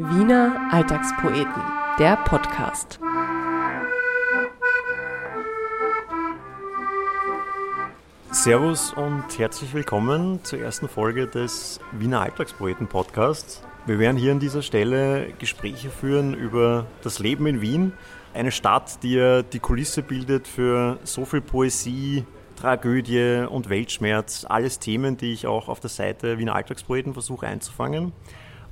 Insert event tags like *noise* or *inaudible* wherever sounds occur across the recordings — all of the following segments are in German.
Wiener Alltagspoeten, der Podcast. Servus und herzlich willkommen zur ersten Folge des Wiener Alltagspoeten Podcasts. Wir werden hier an dieser Stelle Gespräche führen über das Leben in Wien, eine Stadt, die ja die Kulisse bildet für so viel Poesie, Tragödie und Weltschmerz, alles Themen, die ich auch auf der Seite Wiener Alltagspoeten versuche einzufangen.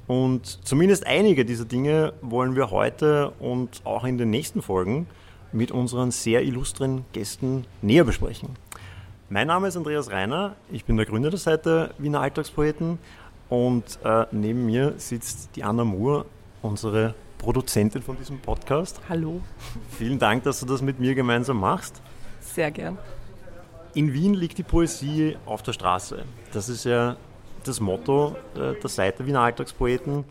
Und zumindest einige dieser Dinge wollen wir heute und auch in den nächsten Folgen mit unseren sehr illustren Gästen näher besprechen. Mein Name ist Andreas Reiner, ich bin der Gründer der Seite Wiener Alltagspoeten und äh, neben mir sitzt die Anna Moore, unsere Produzentin von diesem Podcast. Hallo. Vielen Dank, dass du das mit mir gemeinsam machst. Sehr gern. In Wien liegt die Poesie auf der Straße. Das ist ja das Motto äh, der Seite Wiener Alltagspoeten.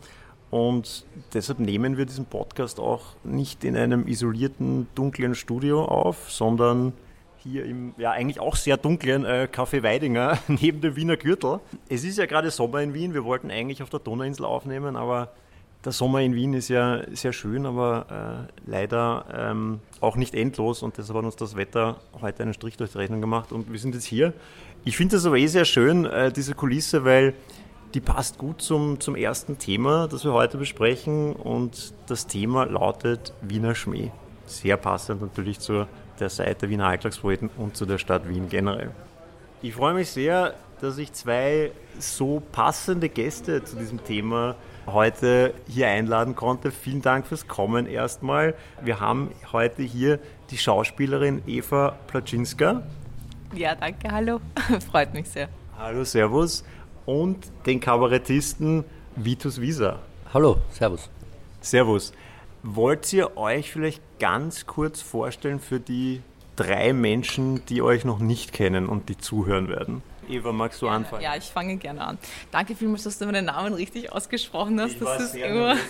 Und deshalb nehmen wir diesen Podcast auch nicht in einem isolierten, dunklen Studio auf, sondern hier im ja eigentlich auch sehr dunklen äh, Café Weidinger *laughs* neben dem Wiener Gürtel. Es ist ja gerade Sommer in Wien. Wir wollten eigentlich auf der Donauinsel aufnehmen, aber der Sommer in Wien ist ja sehr schön, aber äh, leider ähm, auch nicht endlos und deshalb hat uns das Wetter heute einen Strich durch die Rechnung gemacht und wir sind jetzt hier. Ich finde das aber eh sehr schön, äh, diese Kulisse, weil die passt gut zum, zum ersten Thema, das wir heute besprechen und das Thema lautet Wiener Schmäh. Sehr passend natürlich zur der Seite Wiener Alltagspoeten und zu der Stadt Wien generell. Ich freue mich sehr, dass ich zwei so passende Gäste zu diesem Thema heute hier einladen konnte. Vielen Dank fürs Kommen erstmal. Wir haben heute hier die Schauspielerin Eva Placzynska. Ja, danke, hallo. *laughs* Freut mich sehr. Hallo, Servus. Und den Kabarettisten Vitus Wieser. Hallo, Servus. Servus. Wollt ihr euch vielleicht ganz kurz vorstellen für die drei Menschen, die euch noch nicht kennen und die zuhören werden? Eva, magst du anfangen? Ja, ich fange gerne an. Danke vielmals, dass du meinen Namen richtig ausgesprochen hast. Ich das ist immer. *laughs*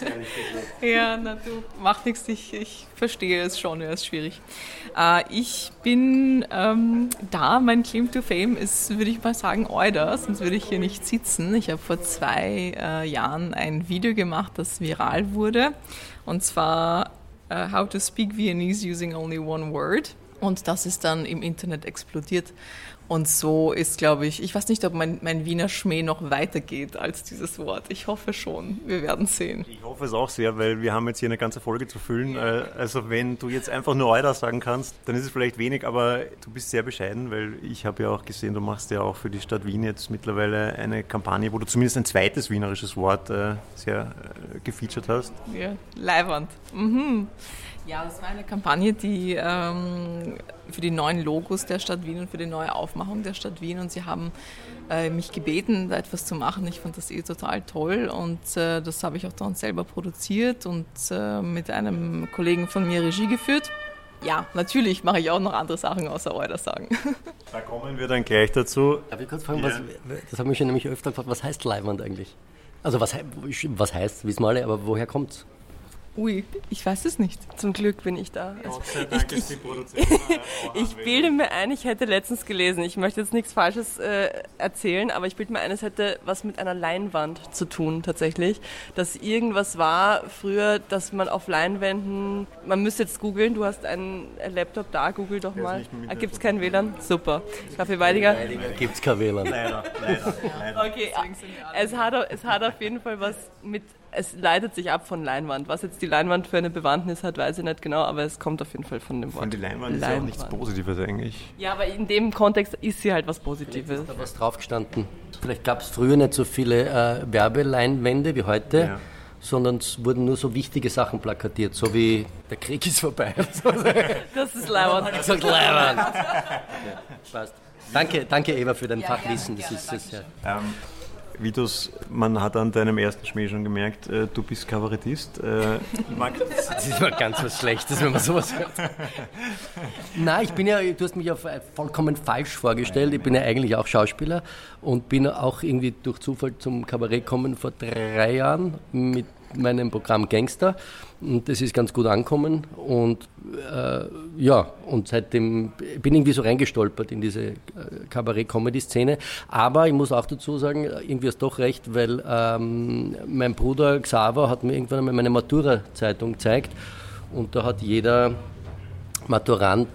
Ja, na du, macht nichts, ich, ich verstehe es schon, ja, ist schwierig. Äh, ich bin ähm, da, mein Claim to Fame ist, würde ich mal sagen, Euda, sonst würde ich hier nicht sitzen. Ich habe vor zwei äh, Jahren ein Video gemacht, das viral wurde, und zwar äh, How to Speak Viennese Using Only One Word. Und das ist dann im Internet explodiert. Und so ist, glaube ich, ich weiß nicht, ob mein, mein Wiener Schmäh noch weitergeht als dieses Wort. Ich hoffe schon. Wir werden sehen. Ich hoffe es auch sehr, weil wir haben jetzt hier eine ganze Folge zu füllen. Äh, Also wenn du jetzt einfach nur Euda sagen kannst, dann ist es vielleicht wenig, aber du bist sehr bescheiden, weil ich habe ja auch gesehen, du machst ja auch für die Stadt Wien jetzt mittlerweile eine Kampagne, wo du zumindest ein zweites wienerisches Wort äh, sehr äh, gefeatured hast. Ja, Leiwand. Mhm. Ja, das war eine Kampagne, die ähm, für die neuen Logos der Stadt Wien und für die neue Aufmachung der Stadt Wien. Und sie haben äh, mich gebeten, da etwas zu machen. Ich fand das eh total toll und äh, das habe ich auch dann selber produziert und äh, mit einem Kollegen von mir Regie geführt. Ja, natürlich mache ich auch noch andere Sachen außer Euler sagen. *laughs* Da kommen wir dann gleich dazu. Darf ich kurz fragen, was, das haben wir schon nämlich öfter gefragt, was heißt Leihwand eigentlich? Also was, was heißt, wissen wir alle, aber woher kommt's? Ui, ich weiß es nicht. Zum Glück bin ich da. Also, Gott sei Dank ich, ist die *laughs* ich, Produzentin ich bilde mir ein, ich hätte letztens gelesen, ich möchte jetzt nichts Falsches äh, erzählen, aber ich bilde mir ein, es hätte was mit einer Leinwand zu tun tatsächlich. Dass irgendwas war früher, dass man auf Leinwänden, man müsste jetzt googeln, du hast einen Laptop da, google doch mal. Ah, Gibt es kein WLAN? Super. Kaffee Weidiger. Gibt's kein WLAN. Leider, leider, leider. Okay, es hat, es hat auf jeden Fall was mit, es leitet sich ab von Leinwand. Was jetzt die Leinwand für eine Bewandtnis hat, weiß ich nicht genau, aber es kommt auf jeden Fall von dem Wort. Und die Leinwand ist ja auch nichts Positives eigentlich. Ja, aber in dem Kontext ist sie halt was Vielleicht Positives. ist da was draufgestanden. Vielleicht gab es früher nicht so viele äh, Werbeleinwände wie heute, Ja. sondern es wurden nur so wichtige Sachen plakatiert, so wie der Krieg ist vorbei. *laughs* Das ist Leinwand. Ich sag Leihwand. *laughs* Ja, passt. Danke, danke Eva für dein Fachwissen. Das ist, das ist ja. Vitus, man hat an deinem ersten Schmäh schon gemerkt, äh, du bist Kabarettist. Äh, *laughs* mag, Das ist mal ganz was Schlechtes, wenn man sowas hört. Nein, ich bin ja, du hast mich ja vollkommen falsch vorgestellt. Ich bin ja eigentlich auch Schauspieler und bin auch irgendwie durch Zufall zum Kabarett gekommen vor drei Jahren mit meinem Programm Gangster und das ist ganz gut angekommen und äh, ja, und seitdem bin ich irgendwie so reingestolpert in diese äh, Kabarett-Comedy-Szene. Aber ich muss auch dazu sagen, irgendwie ist doch recht, weil ähm, mein Bruder Xaver hat mir irgendwann einmal meine Matura-Zeitung gezeigt und da hat jeder Maturant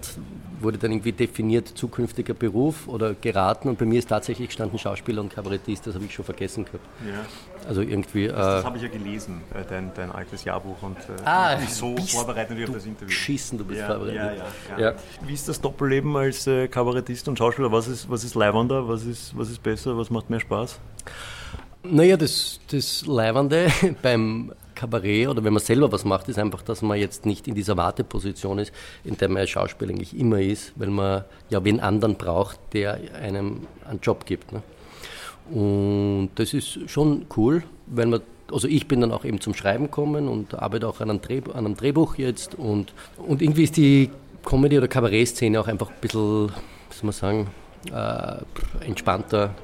wurde dann irgendwie definiert zukünftiger Beruf oder geraten und bei mir ist tatsächlich gestanden Schauspieler und Kabarettist, das habe ich schon vergessen gehabt. Ja. Also irgendwie. Das, das äh, habe ich ja gelesen, äh, dein, dein altes Jahrbuch und äh, ah, mich so vorbereitet wie auf das Interview. Schießen, du bist ja, vorbereitet. Ja, ja, Wie ist das Doppelleben als äh, Kabarettist und Schauspieler? Was ist, was ist leibender? Was ist, was ist besser? Was macht mehr Spaß? Naja, das, das Leibende *laughs* beim Kabarett oder wenn man selber was macht, ist einfach, dass man jetzt nicht in dieser Warteposition ist, in der man als Schauspieler eigentlich immer ist, weil man ja wen anderen braucht, der einem einen Job gibt. Ne? Und das ist schon cool, weil man also ich bin dann auch eben zum Schreiben gekommen und arbeite auch an einem, Dreh, an einem Drehbuch jetzt und, und irgendwie ist die Comedy- oder Kabarett-Szene auch einfach ein bisschen, soll man sagen, äh, entspannter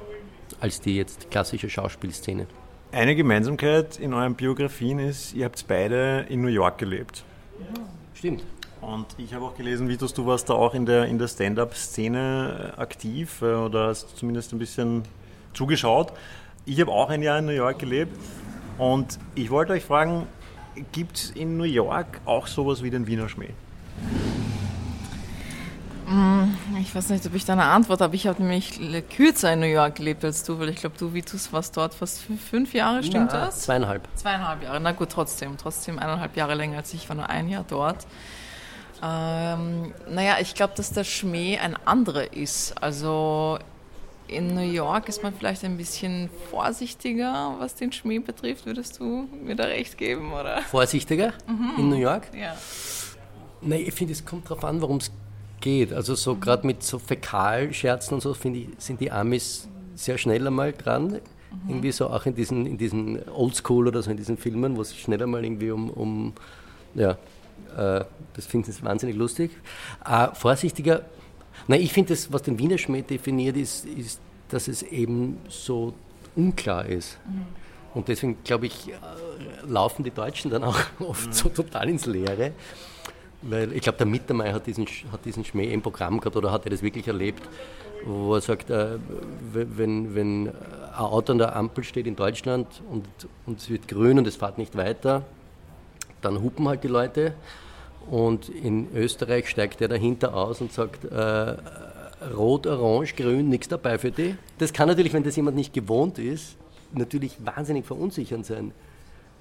als die jetzt klassische Schauspielszene. Eine Gemeinsamkeit in euren Biografien ist, ihr habt beide in New York gelebt. Ja, stimmt. Und ich habe auch gelesen, Vitus, du warst da auch in der, in der Stand-up-Szene äh, aktiv äh, oder hast zumindest ein bisschen zugeschaut. Ich habe auch ein Jahr in New York gelebt und ich wollte euch fragen, gibt es in New York auch sowas wie den Wiener Schmäh? Mm, ich weiß nicht, ob ich da eine Antwort habe. Ich habe nämlich kürzer in New York gelebt als du, weil ich glaube, du, Vitus, warst dort fast fünf Jahre, stimmt ja, das? Zweieinhalb. Zweieinhalb Jahre, na gut, trotzdem. Trotzdem eineinhalb Jahre länger als ich, war nur ein Jahr dort. Ähm, naja, ich glaube, dass der Schmäh ein anderer ist. Also in New York ist man vielleicht ein bisschen vorsichtiger, was den Schmäh betrifft. Würdest du mir da recht geben, oder? Vorsichtiger mhm. in New York? Ja. Nein, ich finde, es kommt darauf an, worum es geht. Also so gerade mit so Fäkalscherzen und so, finde ich, sind die Amis sehr schnell einmal dran. Mhm. Irgendwie so auch in diesen, in diesen Oldschool oder so in diesen Filmen, wo es schnell einmal irgendwie um, um ja, äh, das finden sie wahnsinnig lustig. Äh, vorsichtiger, nein, ich finde das, was den Wiener Schmäh definiert, ist, ist, dass es eben so unklar ist. Mhm. Und deswegen, glaube ich, äh, laufen die Deutschen dann auch *laughs* oft mhm. so total ins Leere. Weil ich glaube, der Mittermeier hat diesen, hat diesen Schmäh im Programm gehabt oder hat er das wirklich erlebt, wo er sagt, äh, wenn, wenn ein Auto an der Ampel steht in Deutschland und, und es wird grün und es fährt nicht weiter, dann hupen halt die Leute. Und in Österreich steigt er dahinter aus und sagt, äh, rot, orange, grün, nichts dabei für die. Das kann natürlich, wenn das jemand nicht gewohnt ist, natürlich wahnsinnig verunsichernd sein.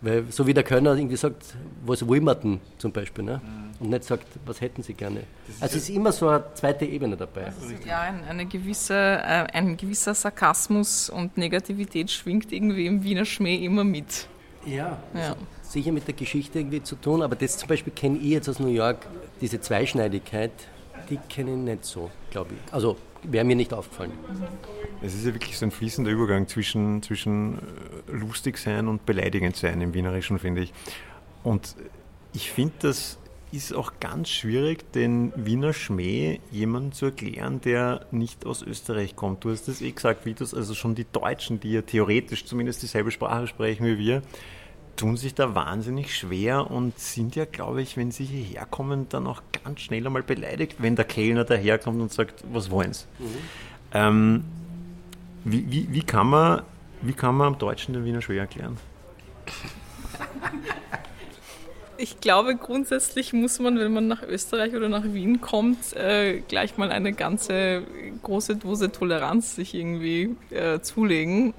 Weil so wie der Kölner irgendwie sagt, was wollen wir denn zum Beispiel, ne? Mhm. und nicht sagt, was hätten sie gerne. Also es ist immer so eine zweite Ebene dabei. Also ja, ein, eine gewisse, äh, ein gewisser Sarkasmus und Negativität schwingt irgendwie im Wiener Schmäh immer mit. Ja, ja. Sicher mit der Geschichte irgendwie zu tun, aber das zum Beispiel kenne ich jetzt aus New York, diese Zweischneidigkeit, die kenne ich nicht so, glaube ich. Also wäre mir nicht aufgefallen. Es ist ja wirklich so ein fließender Übergang zwischen, zwischen äh, lustig sein und beleidigend sein im Wienerischen, finde ich. Und ich finde, das ist auch ganz schwierig, den Wiener Schmäh jemandem zu erklären, der nicht aus Österreich kommt. Du hast das eh gesagt, Vitus, also schon die Deutschen, die ja theoretisch zumindest dieselbe Sprache sprechen wie wir, tun sich da wahnsinnig schwer und sind ja, glaube ich, wenn sie hierher kommen, dann auch ganz schnell einmal beleidigt, wenn der Kellner daherkommt und sagt, was wollen sie? Mhm. Ähm, wie, wie, wie, kann man, wie kann man am Deutschen den Wiener schwer erklären? Ich glaube, grundsätzlich muss man, wenn man nach Österreich oder nach Wien kommt, äh, gleich mal eine ganze große Dose Toleranz sich irgendwie äh, zulegen,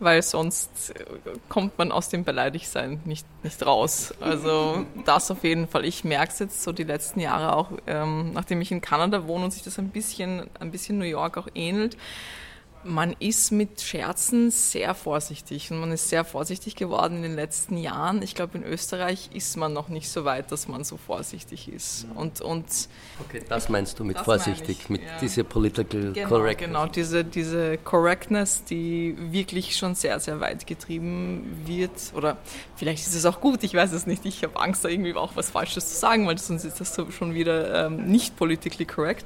weil sonst äh, kommt man aus dem Beleidigtsein nicht, nicht raus. Also *laughs* das auf jeden Fall. Ich merke es jetzt so die letzten Jahre auch, ähm, nachdem ich in Kanada wohne und sich das ein bisschen, ein bisschen New York auch ähnelt man ist mit Scherzen sehr vorsichtig und man ist sehr vorsichtig geworden in den letzten Jahren. Ich glaube, in Österreich ist man noch nicht so weit, dass man so vorsichtig ist. Und, und okay, das meinst du mit vorsichtig, ich, mit ja. dieser Political genau, Correctness? Genau, diese, diese Correctness, die wirklich schon sehr, sehr weit getrieben wird. Oder vielleicht ist es auch gut, ich weiß es nicht. Ich habe Angst, da irgendwie auch was Falsches zu sagen, weil sonst ist das schon wieder ähm, nicht politically correct.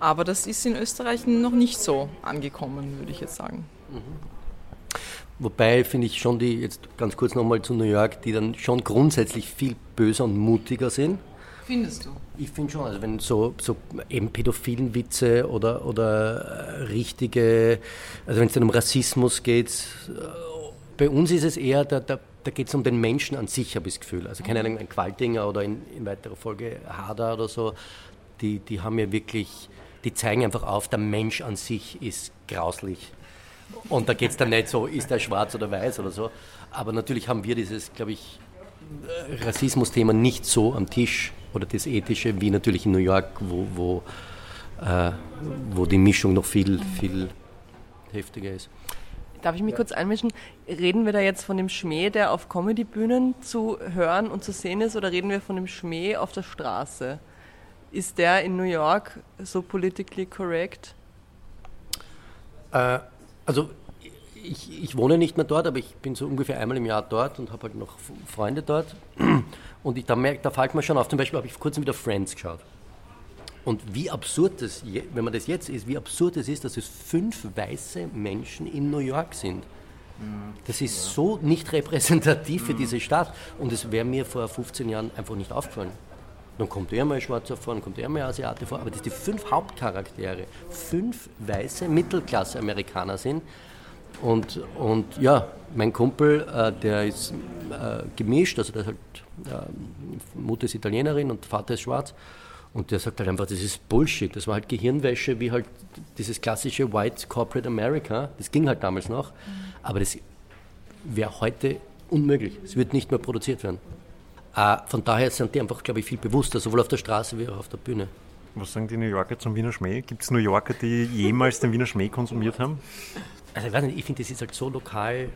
Aber das ist in Österreich noch nicht so angekommen, würde ich jetzt sagen. Wobei finde ich schon die, jetzt ganz kurz nochmal zu New York, die dann schon grundsätzlich viel böser und mutiger sind. Findest du? Ich finde schon, also wenn so, so eben pädophilen Witze oder, oder äh, richtige, also wenn es dann um Rassismus geht, äh, bei uns ist es eher, da, da, da geht es um den Menschen an sich, habe ich das Gefühl. Also keine Ahnung, ein Qualtinger oder in, in weiterer Folge Hader oder so, die, die haben ja wirklich, die zeigen einfach auf, der Mensch an sich ist grauslich. Und da geht es dann nicht so, ist er schwarz oder weiß oder so. Aber natürlich haben wir dieses, glaube ich, äh, Rassismus-Thema nicht so am Tisch oder das Ethische wie natürlich in New York, wo, wo, äh, wo die Mischung noch viel, viel heftiger ist. Darf ich mich kurz einmischen? Reden wir da jetzt von dem Schmäh, der auf Comedy-Bühnen zu hören und zu sehen ist, oder reden wir von dem Schmäh auf der Straße? Ist der in New York so politically correct? Äh, also ich, ich, wohne nicht mehr dort, aber ich bin so ungefähr einmal im Jahr dort und habe halt noch Freunde dort. *clears throat* Und ich, da, merkt, da fällt mir schon auf, zum Beispiel habe ich vor kurzem wieder Friends geschaut. Und wie absurd das, wenn man das jetzt ist, wie absurd es ist, dass es fünf weiße Menschen in New York sind. Das ist so nicht repräsentativ für diese Stadt. Und es wäre mir vor 15 Jahren einfach nicht aufgefallen. Dann kommt er mal ein Schwarzer vor, dann kommt er mal ein Asiate vor. Aber dass die fünf Hauptcharaktere fünf weiße Mittelklasse-Amerikaner sind, und, und ja, mein Kumpel, äh, der ist äh, gemischt, also der ist halt, äh, Mutter ist Italienerin und Vater ist schwarz. Und der sagt halt einfach, das ist Bullshit. Das war halt Gehirnwäsche, wie halt dieses klassische White Corporate America. Das ging halt damals noch. Aber das wäre heute unmöglich. Es wird nicht mehr produziert werden. Äh, von daher sind die einfach, glaube ich, viel bewusster, sowohl auf der Straße wie auch auf der Bühne. Was sagen die New Yorker zum Wiener Schmäh? Gibt es New Yorker, die jemals den Wiener Schmäh konsumiert haben? also ich weiß nicht, ich finde, das ist halt so lokal,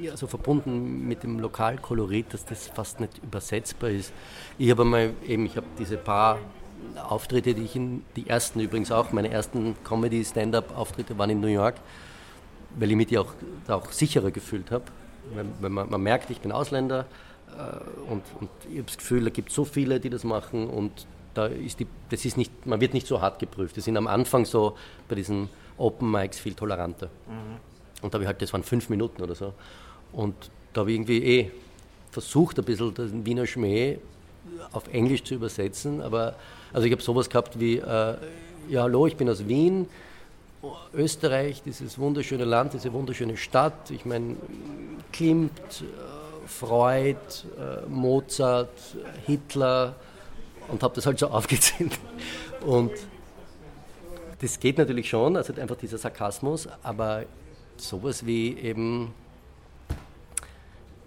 ja, so verbunden mit dem Lokalkolorit, dass das fast nicht übersetzbar ist. Ich habe einmal eben, ich habe diese paar Auftritte, die ich in, die ersten übrigens auch, meine ersten Comedy-Stand-Up-Auftritte waren in New York, weil ich mich die auch, auch sicherer gefühlt habe. Weil, weil man, man, merkt, ich bin Ausländer und, und ich habe das Gefühl, da gibt es so viele, die das machen und da ist die, das ist nicht, man wird nicht so hart geprüft. Wir sind am Anfang so bei diesen Open Mics viel toleranter. Mhm. Und da habe ich halt, das waren fünf Minuten oder so. Und da habe ich irgendwie eh versucht, ein bisschen den Wiener Schmäh auf Englisch zu übersetzen. Aber also ich habe sowas gehabt wie, äh, ja hallo, ich bin aus Wien, Österreich, dieses wunderschöne Land, diese wunderschöne Stadt. Ich meine, Klimt, äh, Freud, äh, Mozart, Hitler und habe das halt so *laughs* aufgezählt. Und das geht natürlich schon, also einfach dieser Sarkasmus, aber sowas wie eben,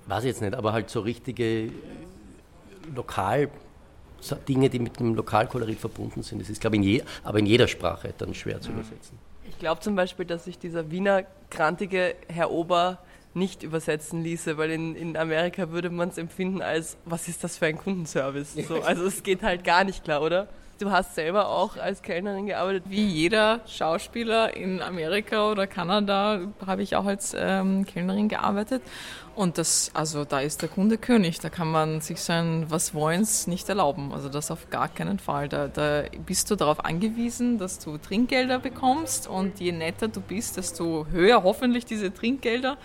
weiß ich jetzt nicht, aber halt so richtige Lokal, Dinge, die mit dem Lokalkolorit verbunden sind. Das ist, glaube ich, in je, aber in jeder Sprache dann schwer zu übersetzen. Ich glaube zum Beispiel, dass sich dieser Wiener krantige Herr Ober nicht übersetzen ließe, weil in, in Amerika würde man es empfinden als, was ist das für ein Kundenservice? So, *laughs* also es geht halt gar nicht klar, oder? Du hast selber auch als Kellnerin gearbeitet. Wie jeder Schauspieler in Amerika oder Kanada habe ich auch als ähm, Kellnerin gearbeitet. Und das, also da ist der Kunde König. Da kann man sich sein Was wollens nicht erlauben. Also das auf gar keinen Fall. Da, da bist du darauf angewiesen, dass du Trinkgelder bekommst. Und je netter du bist, desto höher hoffentlich diese Trinkgelder.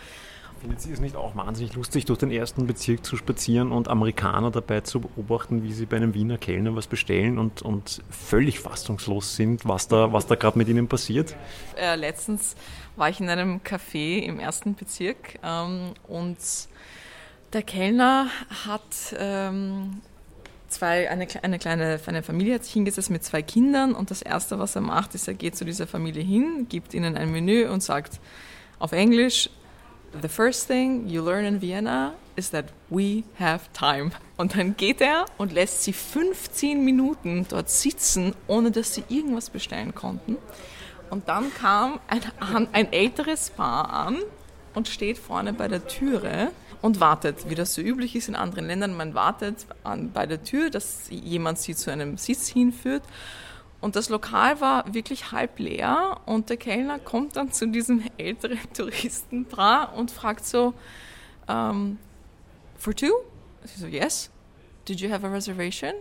Findet Sie es nicht auch wahnsinnig lustig, durch den ersten Bezirk zu spazieren und Amerikaner dabei zu beobachten, wie sie bei einem Wiener Kellner was bestellen und, und völlig fassungslos sind, was da, was da gerade mit ihnen passiert? Äh, letztens war ich in einem Café im ersten Bezirk ähm, und der Kellner hat ähm, zwei, eine, eine kleine eine Familie hat sich hingesetzt mit zwei Kindern und das Erste, was er macht, ist, er geht zu dieser Familie hin, gibt ihnen ein Menü und sagt auf Englisch, the first thing you learn in Vienna is that we have time. Und dann geht er und lässt sie 15 Minuten dort sitzen, ohne dass sie irgendwas bestellen konnten. Und dann kam ein, ein älteres Paar an und steht vorne bei der Türe und wartet, wie das so üblich ist in anderen Ländern. Man wartet an, bei der Tür, dass jemand sie zu einem Sitz hinführt. Und das Lokal war wirklich halb leer und der Kellner kommt dann zu diesem älteren *laughs* Touristenpaar und fragt so, um, for two? Sie so, yes. Did you have a reservation?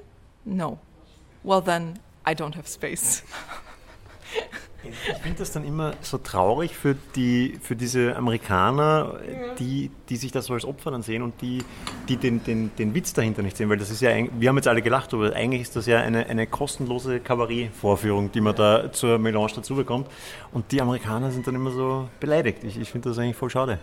No. Well then, I don't have space. *laughs* Ich finde das dann immer so traurig für, die, für diese Amerikaner, die, die sich das so als Opfer dann sehen und die, die den, den, den Witz dahinter nicht sehen, weil das ist ja, wir haben jetzt alle gelacht, aber eigentlich ist das ja eine, eine kostenlose Kabarett-Vorführung, die man da zur Melange dazu bekommt und die Amerikaner sind dann immer so beleidigt. Ich, ich finde das eigentlich voll schade.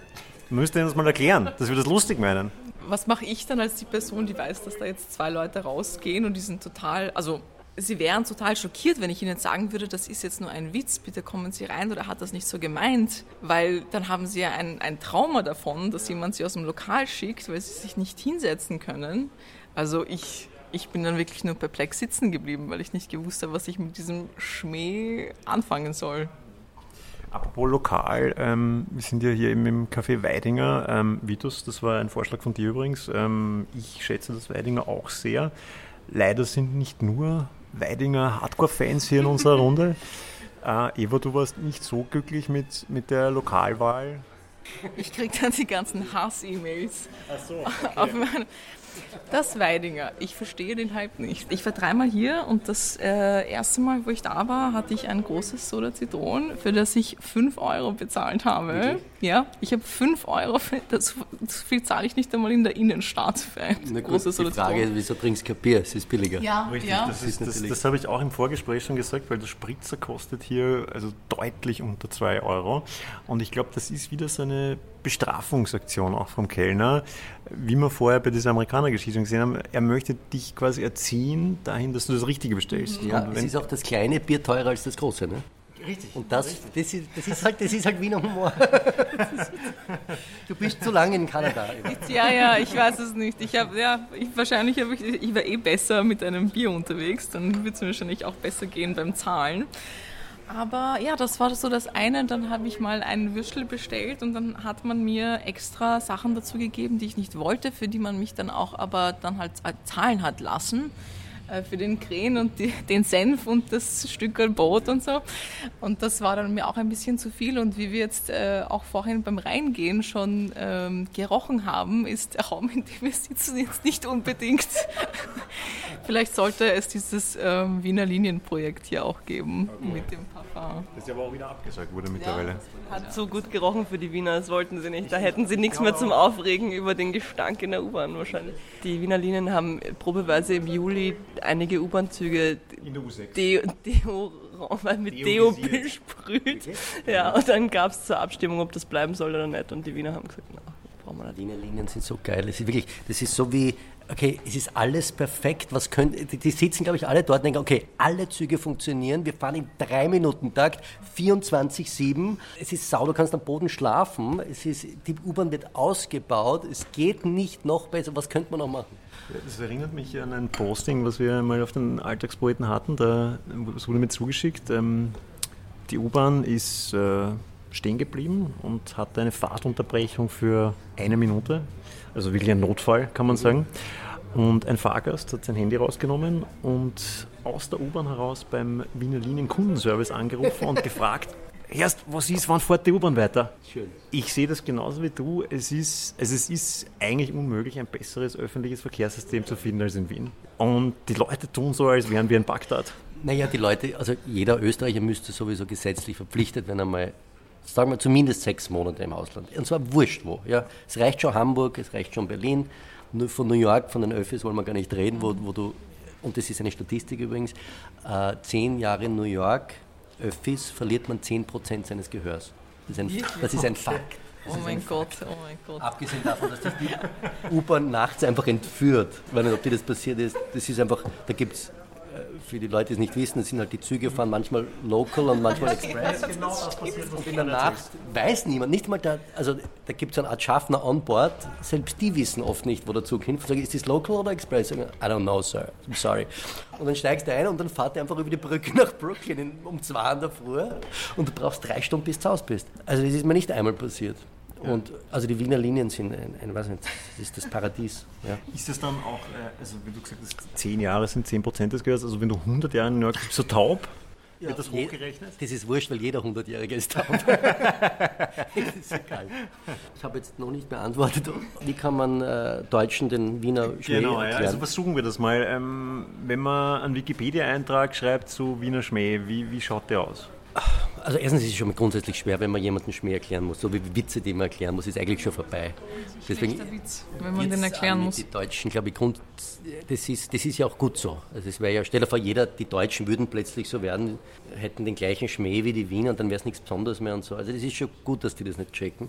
Man müsste ihnen das mal erklären, dass wir das lustig meinen. Was mache ich dann als die Person, die weiß, dass da jetzt zwei Leute rausgehen und die sind total, also Sie wären total schockiert, wenn ich Ihnen sagen würde, das ist jetzt nur ein Witz, bitte kommen Sie rein oder hat das nicht so gemeint, weil dann haben Sie ja ein, ein Trauma davon, dass jemand Sie aus dem Lokal schickt, weil Sie sich nicht hinsetzen können. Also ich, ich bin dann wirklich nur perplex sitzen geblieben, weil ich nicht gewusst habe, was ich mit diesem Schmäh anfangen soll. Apropos lokal, ähm, wir sind ja hier eben im Café Weidinger. Ähm, Vitus, das war ein Vorschlag von dir übrigens. Ähm, ich schätze das Weidinger auch sehr. Leider sind nicht nur Weidinger Hardcore-Fans hier in unserer *laughs* Runde. Äh, Eva, du warst nicht so glücklich mit, mit der Lokalwahl. Ich kriege dann die ganzen Hass-E-Mails. Ach so, *laughs* okay. Das Weidinger, ich verstehe den Hype nicht. Ich war dreimal hier und das äh, erste Mal, wo ich da war, hatte ich ein großes Soda Zitron, für das ich 5 Euro bezahlt habe. Okay. Ja, ich habe 5 Euro, für das, so viel zahle ich nicht einmal in der Innenstadt für ein Na gut, großes Die Frage ist, wieso trinkst du kein Bier? Es ist billiger. Ja, Richtig, ja. das, ist, das, das habe ich auch im Vorgespräch schon gesagt, weil der Spritzer kostet hier also deutlich unter 2 Euro. Und ich glaube, das ist wieder so eine Bestrafungsaktion auch vom Kellner, wie wir vorher bei dieser Amerikanergeschichte gesehen haben. Er möchte dich quasi erziehen dahin, dass du das Richtige bestellst. Ja, es ist auch das kleine Bier teurer als das große, ne? Richtig. Und das, das, ist, das, ist, halt, das ist halt Wiener Humor. *laughs* Du bist zu lange in Kanada. Ja, ja, ich weiß es nicht. Ich habe, ja, ich, wahrscheinlich habe ich, ich war eh besser mit einem Bier unterwegs, dann wird es mir wahrscheinlich auch besser gehen beim Zahlen. Aber ja, das war so das eine. Dann habe ich mal einen Würstel bestellt und dann hat man mir extra Sachen dazu gegeben, die ich nicht wollte, für die man mich dann auch aber dann halt zahlen hat lassen. Äh, für den Krähen und die, den Senf und das Stück Brot und so. Und das war dann mir auch ein bisschen zu viel. Und wie wir jetzt äh, auch vorhin beim Reingehen schon ähm, gerochen haben, ist der Raum, in dem wir sitzen, jetzt nicht unbedingt. *laughs* Vielleicht sollte es dieses ähm, Wiener Linienprojekt hier auch geben okay. mit dem Parfum. Das ist ja aber auch wieder abgesagt wurde mittlerweile. Ja, hat so gut gerochen für die Wiener, das wollten sie nicht. Da hätten sie nichts mehr zum Aufregen über den Gestank in der U-Bahn wahrscheinlich. Die Wiener Linien haben probeweise im Juli einige U-Bahn-Züge Deo, Deo, mit Deo besprüht. Ja, und dann gab es zur Abstimmung, ob das bleiben soll oder nicht. Und die Wiener haben gesagt, na, brauchen wir nicht. Wiener Linien sind so geil. Das ist wirklich, das ist so wie, okay, es ist alles perfekt. Was können, die, sitzen, glaube ich, alle dort und denken, okay, alle Züge funktionieren. Wir fahren im 3-Minuten-Takt, 24-7. Es ist sau, du kannst am Boden schlafen. Es ist, die U-Bahn wird ausgebaut. Es geht nicht noch besser. Was könnte man noch machen? Das erinnert mich an ein Posting, was wir mal auf den Alltagspoeten hatten. Da wurde mir zugeschickt, ähm, die U-Bahn ist äh, stehen geblieben und hatte eine Fahrtunterbrechung für eine Minute. Also wirklich ein Notfall, kann man sagen. Und ein Fahrgast hat sein Handy rausgenommen und aus der U-Bahn heraus beim Wiener Linien Kundenservice angerufen und *laughs* gefragt, Erst, was ist, wann fährt die U-Bahn weiter? Schön. Ich sehe das genauso wie du. Es ist, also es ist eigentlich unmöglich, ein besseres öffentliches Verkehrssystem zu finden als in Wien. Und die Leute tun so, als wären wir in Bagdad. Naja, die Leute, also jeder Österreicher müsste sowieso gesetzlich verpflichtet werden, einmal, sagen wir zumindest sechs Monate im Ausland. Und zwar wurscht wo. Ja. Es reicht schon Hamburg, es reicht schon Berlin. Nur von New York, von den Öffis wollen wir gar nicht reden, wo, wo du, und das ist eine Statistik übrigens, äh, zehn Jahre in New York Öffis verliert man 10% seines Gehörs. Das ist ein, das ist ein Fakt. Das oh mein Gott, oh mein Gott. Abgesehen davon, dass die U-Bahn nachts einfach entführt. Ich weiß nicht, ob dir das passiert ist. Das ist einfach, da gibt es für die Leute, die es nicht wissen, das sind halt die Züge fahren manchmal local und manchmal express. Genau das passiert, in der Nacht weiß niemand, nicht mal da, also da gibt es eine Art Schaffner an Bord, selbst die wissen oft nicht, wo der Zug hinfährt. Sagen, ist das local oder express? Sagen, I don't know, sir, I'm sorry. Und dann steigst du ein und dann fahrt er einfach über die Brücke *laughs* nach Brooklyn um zwei in der Früh und du brauchst drei Stunden, bis du zu Hause bist. Also das ist mir nicht einmal passiert. Und also die Wiener Linien sind ein, ein weiß nicht, das ist das Paradies. Ja. Ist das dann auch, äh, also wie du gesagt hast, zehn Jahre sind 10 Prozent des Gehörs, also wenn du 100 Jahre in New York bist, so taub, ja, wird das hochgerechnet? Das ist wurscht, weil jeder 100-Jährige ist taub. *laughs* das ist egal. Ich habe jetzt noch nicht beantwortet, wie kann man äh, Deutschen den Wiener Schmäh Genau, ja, also versuchen wir das mal. Ähm, wenn man einen Wikipedia-Eintrag schreibt zu Wiener Schmäh, wie, wie schaut der aus? Also erstens ist es schon mal grundsätzlich schwer, wenn man jemanden Schmäh erklären muss. So wie Witze, die man erklären muss, ist eigentlich schon vorbei. Deswegen, Witz, wenn man den erklären muss. Die Deutschen, glaube ich, Grund, das, ist, das ist ja auch gut so. Also es wäre ja, stell dir vor, jeder, die Deutschen würden plötzlich so werden, hätten den gleichen Schmäh wie die Wiener und dann wäre es nichts Besonderes mehr und so. Also das ist schon gut, dass die das nicht checken.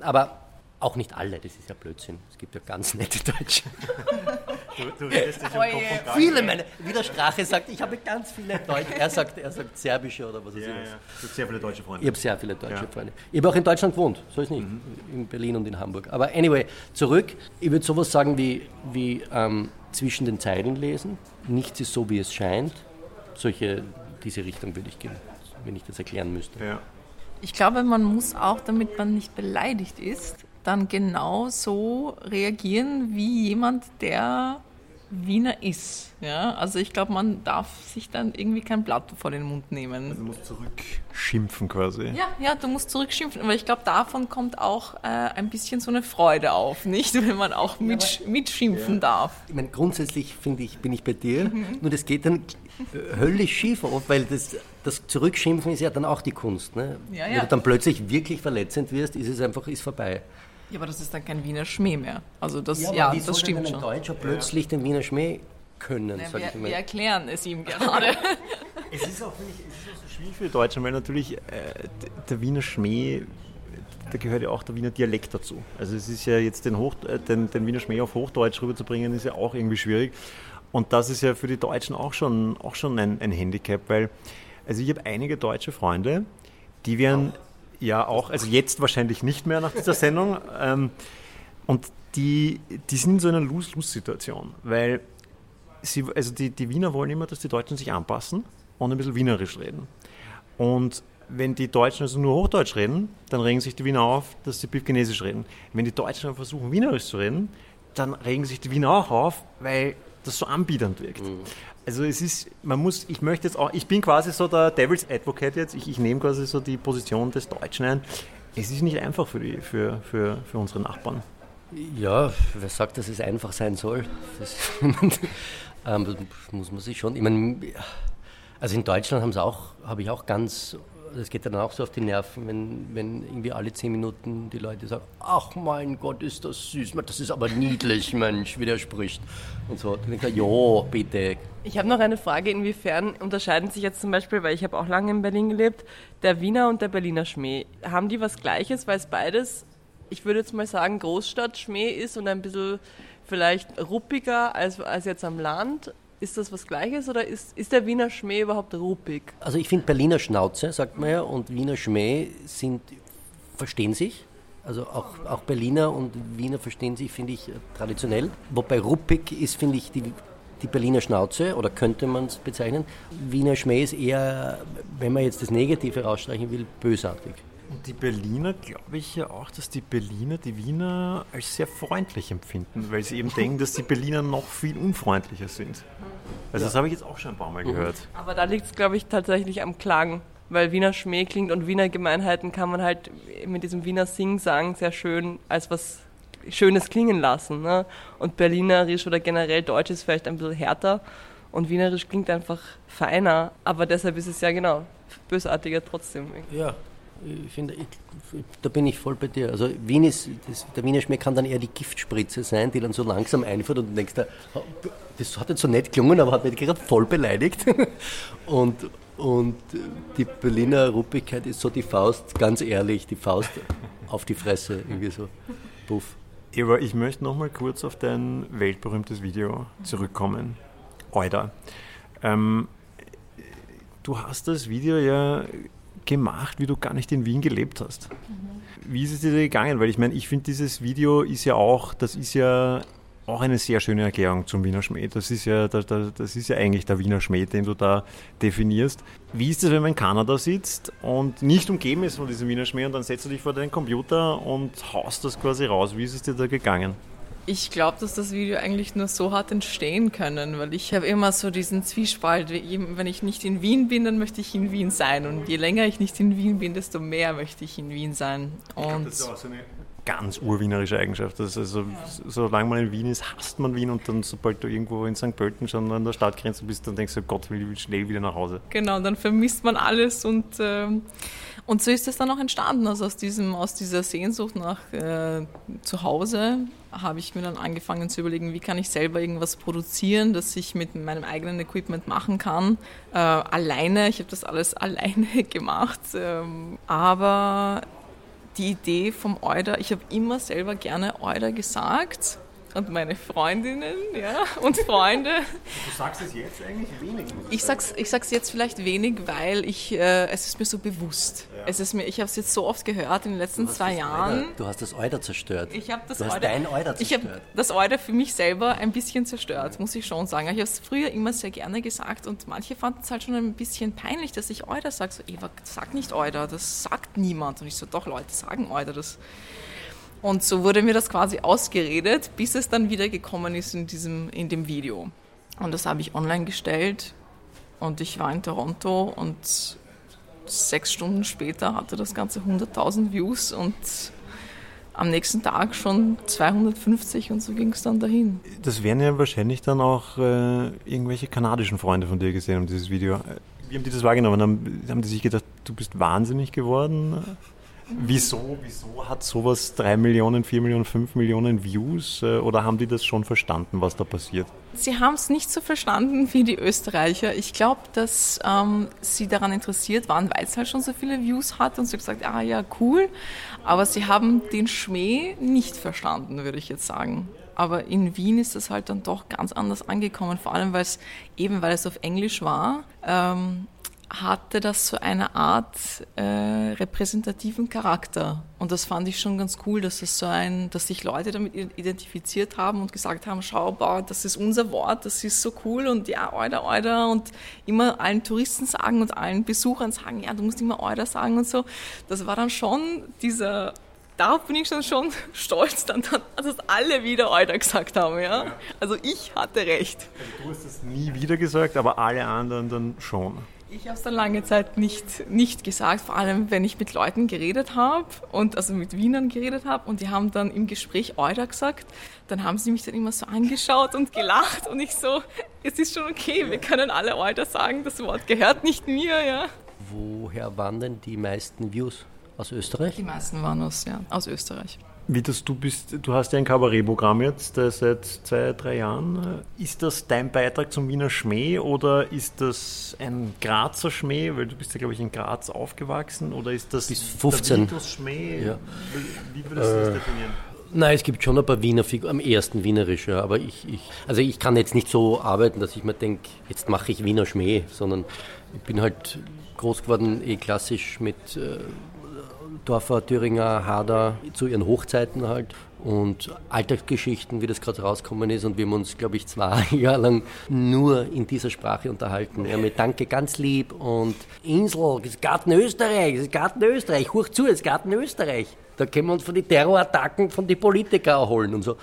Aber auch nicht alle, das ist ja Blödsinn. Es gibt ja ganz nette Deutsche. *laughs* Du, du redest dich um Kopf und. Viele meine, wie der Strache sagt, ich habe ganz viele Deutsche. Er sagt, er sagt serbische oder was weiß Ja, ich was. ja. Du hast sehr viele deutsche Freunde. Ich habe sehr viele deutsche Ja. Freunde. Ich habe auch in Deutschland gewohnt, so ist nicht. In Berlin und in Hamburg. Aber anyway, zurück. Ich würde sowas sagen wie, wie ähm, zwischen den Zeilen lesen. Nichts ist so, wie es scheint. Solche, diese Richtung würde ich gehen, wenn ich das erklären müsste. Ja. Ich glaube, man muss auch, damit man nicht beleidigt ist, dann genau so reagieren wie jemand, der Wiener ist. Ja? Also ich glaube, man darf sich dann irgendwie kein Blatt vor den Mund nehmen. Du musst zurückschimpfen quasi. Ja, ja, du musst zurückschimpfen, aber ich glaube, davon kommt auch äh, ein bisschen so eine Freude auf, nicht? *laughs* Wenn man auch mitsch mitschimpfen darf. Ich meine, grundsätzlich finde ich, bin ich bei dir, Mhm. nur das geht dann äh, höllisch schief oft, weil das, das Zurückschimpfen ist ja dann auch die Kunst. Ne? Ja, Wenn ja. du dann plötzlich wirklich verletzend wirst, ist es einfach ist vorbei. Ja, aber das ist dann kein Wiener Schmäh mehr. Also das, ja, soll das denn stimmt ein schon. Deutscher plötzlich den Wiener Schmäh können, Ja, sag ich wir, mal. wir erklären es ihm gerade. *laughs* Es ist auch, finde ich, es ist auch so schwierig für die Deutschen, weil natürlich äh, der Wiener Schmäh, da gehört ja auch der Wiener Dialekt dazu. Also es ist ja jetzt den, Hoch, äh, den, den Wiener Schmäh auf Hochdeutsch rüberzubringen, ist ja auch irgendwie schwierig. Und das ist ja für die Deutschen auch schon, auch schon ein, ein Handicap, weil also ich habe einige deutsche Freunde, die wären ja auch, also jetzt wahrscheinlich nicht mehr nach dieser Sendung, ähm, und die, die sind in so einer Lose-Lose-Situation, weil sie, also die, die Wiener wollen immer, dass die Deutschen sich anpassen und ein bisschen Wienerisch reden. Und wenn die Deutschen also nur Hochdeutsch reden, dann regen sich die Wiener auf, dass sie Chinesisch reden. Wenn die Deutschen versuchen, Wienerisch zu reden, dann regen sich die Wiener auch auf, weil das so anbiedernd wirkt. Also es ist, man muss, ich möchte jetzt auch, ich bin quasi so der Devil's Advocate jetzt, ich, ich nehme quasi so die Position des Deutschen ein. Es ist nicht einfach für, die, für, für, für unsere Nachbarn. Ja, wer sagt, dass es einfach sein soll? Das, *laughs* ähm, muss man sich schon. Ich meine, also in Deutschland habe ich auch ganz, das geht dann auch so auf die Nerven, wenn, wenn irgendwie alle zehn Minuten die Leute sagen, ach mein Gott, ist das süß, das ist aber niedlich, *laughs* Mensch, wie der spricht. Und so, dann denke ich, jo, bitte. Ich habe noch eine Frage, inwiefern unterscheiden sich jetzt zum Beispiel, weil ich habe auch lange in Berlin gelebt, der Wiener und der Berliner Schmäh. Haben die was Gleiches, weil es beides, ich würde jetzt mal sagen, Großstadt-Schmäh ist und ein bisschen vielleicht ruppiger als, als jetzt am Land? Ist das was Gleiches oder ist, ist der Wiener Schmäh überhaupt ruppig? Also ich finde Berliner Schnauze, sagt man ja, und Wiener Schmäh sind, verstehen sich. Also auch, auch Berliner und Wiener verstehen sich, finde ich, äh, traditionell. Wobei ruppig ist, finde ich, die, die Berliner Schnauze, oder könnte man es bezeichnen. Wiener Schmäh ist eher, wenn man jetzt das Negative rausstreichen will, bösartig. Und die Berliner glaube ich ja auch, dass die Berliner die Wiener als sehr freundlich empfinden, weil sie eben *laughs* denken, dass die Berliner noch viel unfreundlicher sind. Also das habe ich jetzt auch schon ein paar Mal gehört. Aber da liegt es, glaube ich, tatsächlich am Klang. Weil Wiener Schmäh klingt und Wiener Gemeinheiten kann man halt mit diesem Wiener Sing-Sang sehr schön als was Schönes klingen lassen. Ne? Und Berlinerisch oder generell Deutsch ist vielleicht ein bisschen härter und Wienerisch klingt einfach feiner. Aber deshalb ist es ja genau bösartiger trotzdem. Ja, ich finde, ich, da bin ich voll bei dir. Also Wien ist, das, der Wiener Schmäh kann dann eher die Giftspritze sein, die dann so langsam einfährt und du denkst, da, das hat jetzt so nett gelungen, aber hat mich gerade voll beleidigt. *laughs* Und, und die Berliner Ruppigkeit ist so die Faust, ganz ehrlich, die Faust auf die Fresse, irgendwie so. Puff. Aber ich möchte noch mal kurz auf dein weltberühmtes Video zurückkommen. Euda. Ähm, du hast das Video ja gemacht, wie du gar nicht in Wien gelebt hast. Wie ist es dir gegangen? Weil ich meine, ich finde, dieses Video ist ja auch, das ist ja auch eine sehr schöne Erklärung zum Wiener Schmäh. Das ist ja, das, das ist ja eigentlich der Wiener Schmäh, den du da definierst. Wie ist es, wenn man in Kanada sitzt und nicht umgeben ist von diesem Wiener Schmäh und dann setzt du dich vor deinen Computer und haust das quasi raus? Wie ist es dir da gegangen? Ich glaube, dass das Video eigentlich nur so hat entstehen können, weil ich habe immer so diesen Zwiespalt. wie- Wenn ich nicht in Wien bin, dann möchte ich in Wien sein. Und je länger ich nicht in Wien bin, desto mehr möchte ich in Wien sein. Und auch so eine ganz urwienerische Eigenschaft. Das ist also, solange man in Wien ist, hasst man Wien und dann, sobald du irgendwo in St. Pölten schon an der Stadtgrenze bist, dann denkst du, Gott, will ich schnell wieder nach Hause. Genau, dann vermisst man alles und, ähm, und so ist es dann auch entstanden. Also aus, diesem, aus dieser Sehnsucht nach äh, zu Hause habe ich mir dann angefangen zu überlegen, wie kann ich selber irgendwas produzieren, das ich mit meinem eigenen Equipment machen kann. Äh, alleine, ich habe das alles *laughs* alleine gemacht, ähm, aber die Idee vom Euder, ich habe immer selber gerne Euder gesagt und meine Freundinnen ja, und Freunde. Du sagst es jetzt eigentlich wenig. Ich sag's, ich sag's jetzt vielleicht wenig, weil ich, äh, es ist mir so bewusst. Ja. Es ist mir, ich habe es jetzt so oft gehört in den letzten zwei Jahren. Euder, du hast das Euder zerstört. Ich habe das du Euder, hast dein Euder zerstört. Ich habe das Euder für mich selber ein bisschen zerstört, muss ich schon sagen. Ich habe es früher immer sehr gerne gesagt und manche fanden es halt schon ein bisschen peinlich, dass ich Euder sage. So, Eva, sag nicht Euder, das sagt niemand. Und ich so, doch, Leute sagen Euder, das und so wurde mir das quasi ausgeredet, bis es dann wieder gekommen ist in, diesem, in dem Video. Und das habe ich online gestellt und ich war in Toronto und sechs Stunden später hatte das Ganze 100.000 Views und am nächsten Tag schon 250 und so ging es dann dahin. Das wären ja wahrscheinlich dann auch äh, irgendwelche kanadischen Freunde von dir gesehen um dieses Video. Wie haben die das wahrgenommen? Haben, haben die sich gedacht, du bist wahnsinnig geworden? Wieso, wieso hat sowas 3 Millionen, 4 Millionen, 5 Millionen Views? Äh, oder haben die das schon verstanden, was da passiert? Sie haben es nicht so verstanden wie die Österreicher. Ich glaube, dass ähm, sie daran interessiert waren, weil es halt schon so viele Views hat und sie haben gesagt, ah ja, cool. Aber sie haben den Schmäh nicht verstanden, würde ich jetzt sagen. Aber in Wien ist es halt dann doch ganz anders angekommen, vor allem weil es eben, weil es auf Englisch war. Ähm, hatte das so eine Art äh, repräsentativen Charakter. Und das fand ich schon ganz cool, dass es so ein, dass sich Leute damit identifiziert haben und gesagt haben, schau, boah, das ist unser Wort, das ist so cool und ja, Euder, Euder und immer allen Touristen sagen und allen Besuchern sagen, ja, du musst immer Euder sagen und so. Das war dann schon dieser darauf bin ich schon, schon *laughs* stolz, dann, dass alle wieder Euder gesagt haben. Ja? Also ich hatte recht. Also du hast es nie wieder gesagt, aber alle anderen dann schon. Ich habe es dann lange Zeit nicht, nicht gesagt, vor allem wenn ich mit Leuten geredet habe und also mit Wienern geredet habe und die haben dann im Gespräch Euder gesagt, dann haben sie mich dann immer so angeschaut und gelacht und ich so, es ist schon okay, wir können alle Euder sagen, das Wort gehört nicht mir, ja. Woher waren denn die meisten Views? Aus Österreich? Die meisten waren aus, ja, aus Österreich. Wie das du bist, du hast ja ein Kabarettprogramm jetzt äh, seit zwei, drei Jahren. Ist das dein Beitrag zum Wiener Schmäh oder ist das ein Grazer Schmäh, weil du bist ja glaube ich in Graz aufgewachsen oder ist das Bis 15. der Schmäh? Ja. Wie würdest du das definieren? Nein, es gibt schon ein paar Wiener Figuren, am ersten Wienerisch, ja, aber ich, ich, also ich kann jetzt nicht so arbeiten, dass ich mir denke, jetzt mache ich Wiener Schmäh, sondern ich bin halt groß geworden, eh klassisch mit äh, Dorfer, Thüringer, Hader zu ihren Hochzeiten halt und Alltagsgeschichten, wie das gerade rausgekommen ist. Und wir haben uns, glaube ich, zwei *laughs* Jahre lang nur in dieser Sprache unterhalten. Ja, mit Danke ganz lieb und Insel, das ist Garten Österreich, das ist Garten Österreich, hoch zu, das ist Garten Österreich. Da können wir uns von den Terrorattacken von den Politikern erholen und so.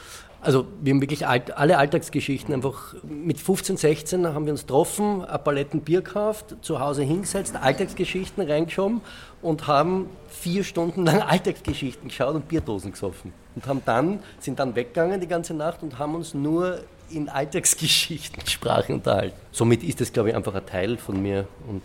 Also wir haben wirklich alt, alle Alltagsgeschichten einfach mit 15, 16 haben wir uns getroffen, ein Paletten Bier gekauft, zu Hause hingesetzt, Alltagsgeschichten reingeschoben und haben vier Stunden lang *laughs* Alltagsgeschichten geschaut und Bierdosen gesoffen. Und haben dann, sind dann weggegangen die ganze Nacht und haben uns nur in Alltagsgeschichtensprache *laughs* unterhalten. Somit ist das, glaube ich, einfach ein Teil von mir und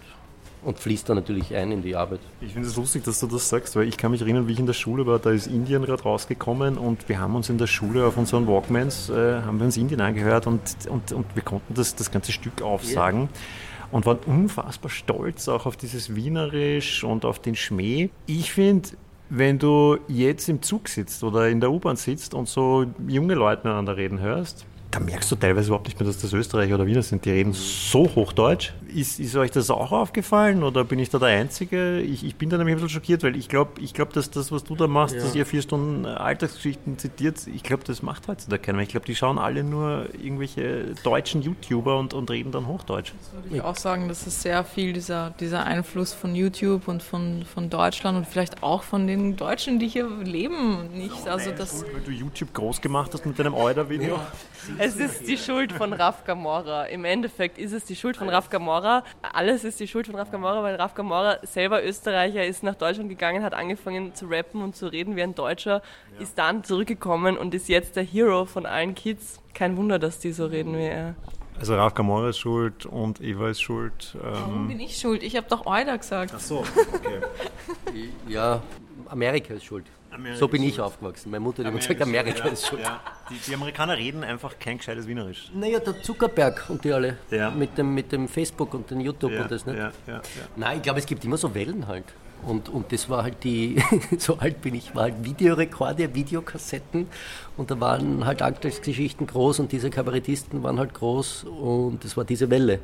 und fließt da natürlich ein in die Arbeit. Ich finde es lustig, dass du das sagst, weil ich kann mich erinnern, wie ich in der Schule war, da ist Indien gerade rausgekommen und wir haben uns in der Schule auf unseren Walkmans, äh, haben wir uns Indien angehört und, und, und wir konnten das, das ganze Stück aufsagen. Yeah und waren unfassbar stolz auch auf dieses Wienerisch und auf den Schmäh. Ich finde, wenn du jetzt im Zug sitzt oder in der U-Bahn sitzt und so junge Leute miteinander reden hörst, da merkst du teilweise überhaupt nicht mehr, dass das Österreicher oder Wiener sind. Die reden so Hochdeutsch. Ist, ist euch das auch aufgefallen oder bin ich da der Einzige? Ich, ich bin da nämlich ein bisschen schockiert, weil ich glaube, ich glaub, dass das, was du da machst, ja. dass ihr vier Stunden Alltagsgeschichten zitiert, ich glaube, das macht heutzutage keiner. Ich glaube, die schauen alle nur irgendwelche deutschen YouTuber und, und reden dann Hochdeutsch. Das würde ich auch sagen, das ist sehr viel dieser, dieser Einfluss von YouTube und von, von Deutschland und vielleicht auch von den Deutschen, die hier leben, nicht. Also das weil du YouTube groß gemacht hast mit deinem Euder-Video. Ja Es ist die Schuld von Raf Gamora. Im Endeffekt ist es die Schuld von Raf Gamora. Alles ist die Schuld von Raf Gamora, weil Raf Gamora selber Österreicher ist nach Deutschland gegangen, hat angefangen zu rappen und zu reden wie ein Deutscher, ist dann zurückgekommen und ist jetzt der Hero von allen Kids. Kein Wunder, dass die so reden wie er. Also Ralf Gamora ist schuld und Eva ist schuld. Warum Ähm, bin ich schuld? Ich habe doch Euda gesagt. ach so, okay. *laughs* Ja, Amerika ist schuld. Amerika so bin ich aufgewachsen. Meine Mutter hat immer gesagt, Amerika ist schuld. Ja. Die, die Amerikaner reden einfach kein gescheites Wienerisch. Naja, der Zuckerberg und die alle. Ja. Mit, dem, mit dem Facebook und dem YouTube Ja, und das, nicht? ja, ja, ja. Nein, ich glaube, es gibt immer so Wellen halt. Und, und das war halt die, *laughs* so alt bin ich, war halt Videorekorde, Videokassetten und da waren halt Alltagsgeschichten groß und diese Kabarettisten waren halt groß und das war diese Welle.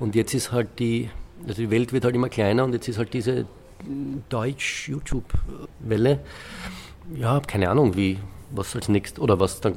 Und jetzt ist halt die, also die Welt wird halt immer kleiner und jetzt ist halt diese Deutsch-YouTube-Welle. Ja, keine Ahnung, wie, was als nächstes, oder was dann,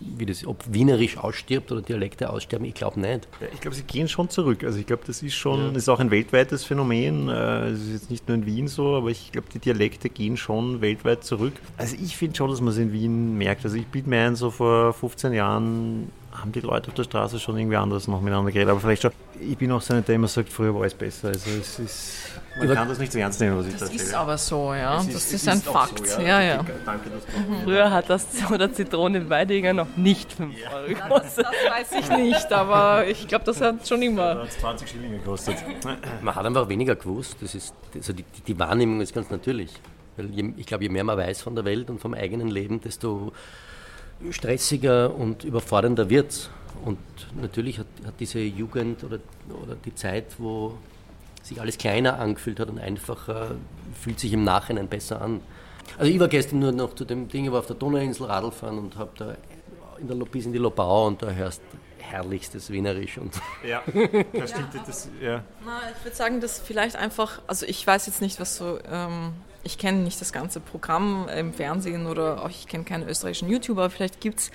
wie das, ob Wienerisch ausstirbt oder Dialekte aussterben, ich glaube nicht. Ja, ich glaube, sie gehen schon zurück. Also ich glaube, das ist schon, ist auch ein weltweites Phänomen. Äh, Es ist jetzt nicht nur in Wien so, aber ich glaube, die Dialekte gehen schon weltweit zurück. Also ich finde schon, dass man es in Wien merkt. Also ich biete mir ein, so vor 15 Jahren haben die Leute auf der Straße schon irgendwie anders noch miteinander geredet. Aber vielleicht schon, ich bin auch so einer, der immer sagt, früher war alles besser. Also es ist, man Über- kann das nicht so ernst nehmen, was ich da Das ist erzähle. aber so, ja. Es das ist, ein auch Fakt. so, ja, ja. Danke, dass du Früher hat das *laughs* oder Zitrone Weidinger noch nicht 5 Euro gekostet. Das weiß ich *laughs* nicht, aber ich glaube, das hat schon immer. hat 20 Schilling gekostet. *laughs* Man hat einfach weniger gewusst. Das ist, also die, die- die Wahrnehmung ist ganz natürlich. Weil je, ich glaube, je mehr man weiß von der Welt und vom eigenen Leben, desto stressiger und überfordernder wird es. Und natürlich hat, hat diese Jugend oder, oder die Zeit, wo sich alles kleiner angefühlt hat und einfacher, fühlt sich im Nachhinein besser an. Also ich war gestern nur noch zu dem Ding, ich war auf der Donauinsel Radl fahren und habe da in der, bis in die Lobau und da hörst herrlichstes Wienerisch und *laughs* Ja, *laughs* das stimmt. Das, ja. Na, ich würde sagen, dass vielleicht einfach, also ich weiß jetzt nicht, was so, ähm, ich kenne nicht das ganze Programm im Fernsehen oder auch ich kenne keinen österreichischen YouTuber, aber vielleicht gibt es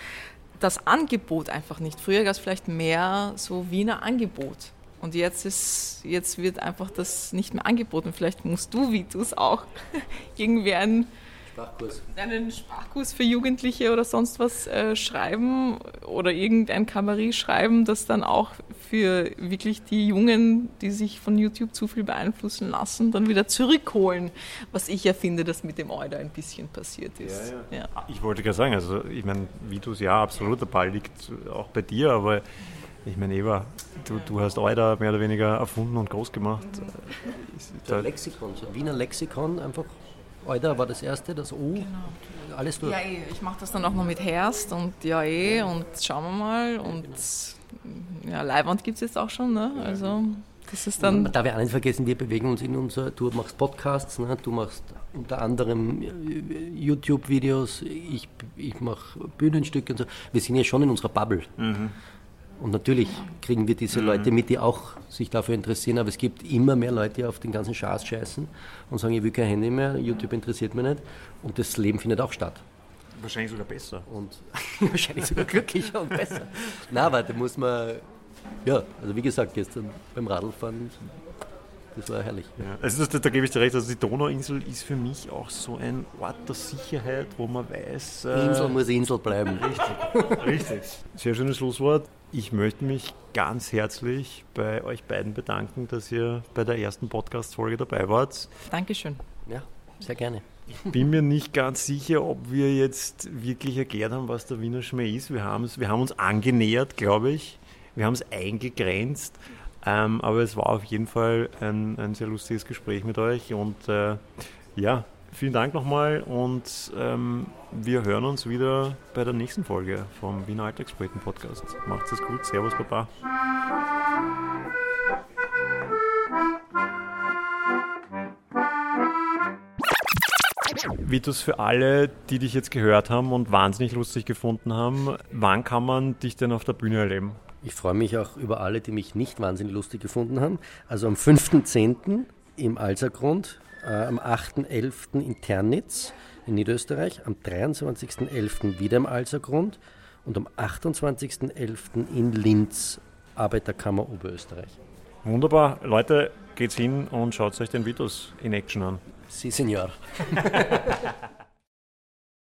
das Angebot einfach nicht. Früher gab es vielleicht mehr so Wiener Angebot. Und jetzt ist, jetzt wird einfach das nicht mehr angeboten. Vielleicht musst du, wie du es auch, *laughs* irgendwie einen, Sprachkurs. einen Sprachkurs für Jugendliche oder sonst was äh, schreiben oder irgendein Kabarett schreiben, das dann auch für wirklich die Jungen, die sich von YouTube zu viel beeinflussen lassen, dann wieder zurückholen. Was ich ja finde, dass mit dem Euda ein bisschen passiert ist. Ja, Ja. Ich wollte gerade sagen, also ich meine, Vitus, ja, absolut, der Ball liegt auch bei dir, aber ich meine, Eva, du, du hast Euda mehr oder weniger erfunden und groß gemacht. Ist Der da- Lexikon, so Wiener Lexikon, einfach. Euda war das erste, das O, alles durch. Ja, eh, ich mache das dann auch noch mit Herst und ja eh und schauen wir mal und ja, Leihwand gibt es jetzt auch schon, ne? Also das ist dann darf ja auch nicht vergessen, wir bewegen uns in unser, du machst Podcasts, ne? du machst unter anderem äh, YouTube-Videos, ich, ich mache Bühnenstücke und so. Wir sind ja schon in unserer Bubble. Und natürlich kriegen wir diese Leute mit, die auch sich dafür interessieren, aber es gibt immer mehr Leute, die auf den ganzen Schatz scheißen und sagen, ich will kein Handy mehr, YouTube interessiert mich nicht. Und das Leben findet auch statt. wahrscheinlich sogar besser. und *laughs* wahrscheinlich sogar glücklicher und besser. Na, aber da muss man, ja, also wie gesagt, gestern beim Radlfahren, das war herrlich. Ja. Also das, da gebe ich dir recht, also die Donauinsel ist für mich auch so ein Ort der Sicherheit, wo man weiß... äh, Insel muss Insel bleiben. Richtig, richtig. Sehr schönes Schlusswort. Ich möchte mich ganz herzlich bei euch beiden bedanken, dass ihr bei der ersten Podcast-Folge dabei wart. Dankeschön. Ja, sehr gerne. Bin mir nicht ganz sicher, ob wir jetzt wirklich erklärt haben, was der Wiener Schmäh ist. Wir, wir haben uns angenähert, glaube ich. Wir haben es eingegrenzt. Ähm, aber es war auf jeden Fall ein, ein sehr lustiges Gespräch mit euch. Und äh, ja, vielen Dank nochmal. Und ähm, wir hören uns wieder bei der nächsten Folge vom Wiener Alltagspoeten Podcast. Macht's es gut. Servus, Baba. Vitus, für alle, die dich jetzt gehört haben und wahnsinnig lustig gefunden haben, wann kann man dich denn auf der Bühne erleben? Ich freue mich auch über alle, die mich nicht wahnsinnig lustig gefunden haben. Also am 5.10. im Alsergrund, äh, am 8.11. in Ternitz in Niederösterreich, am 23.11. wieder im Alsergrund und am 28.11. in Linz, Arbeiterkammer Oberösterreich. Wunderbar. Leute, geht's hin und schaut euch den Vitus in Action an. Si, Signor. *laughs*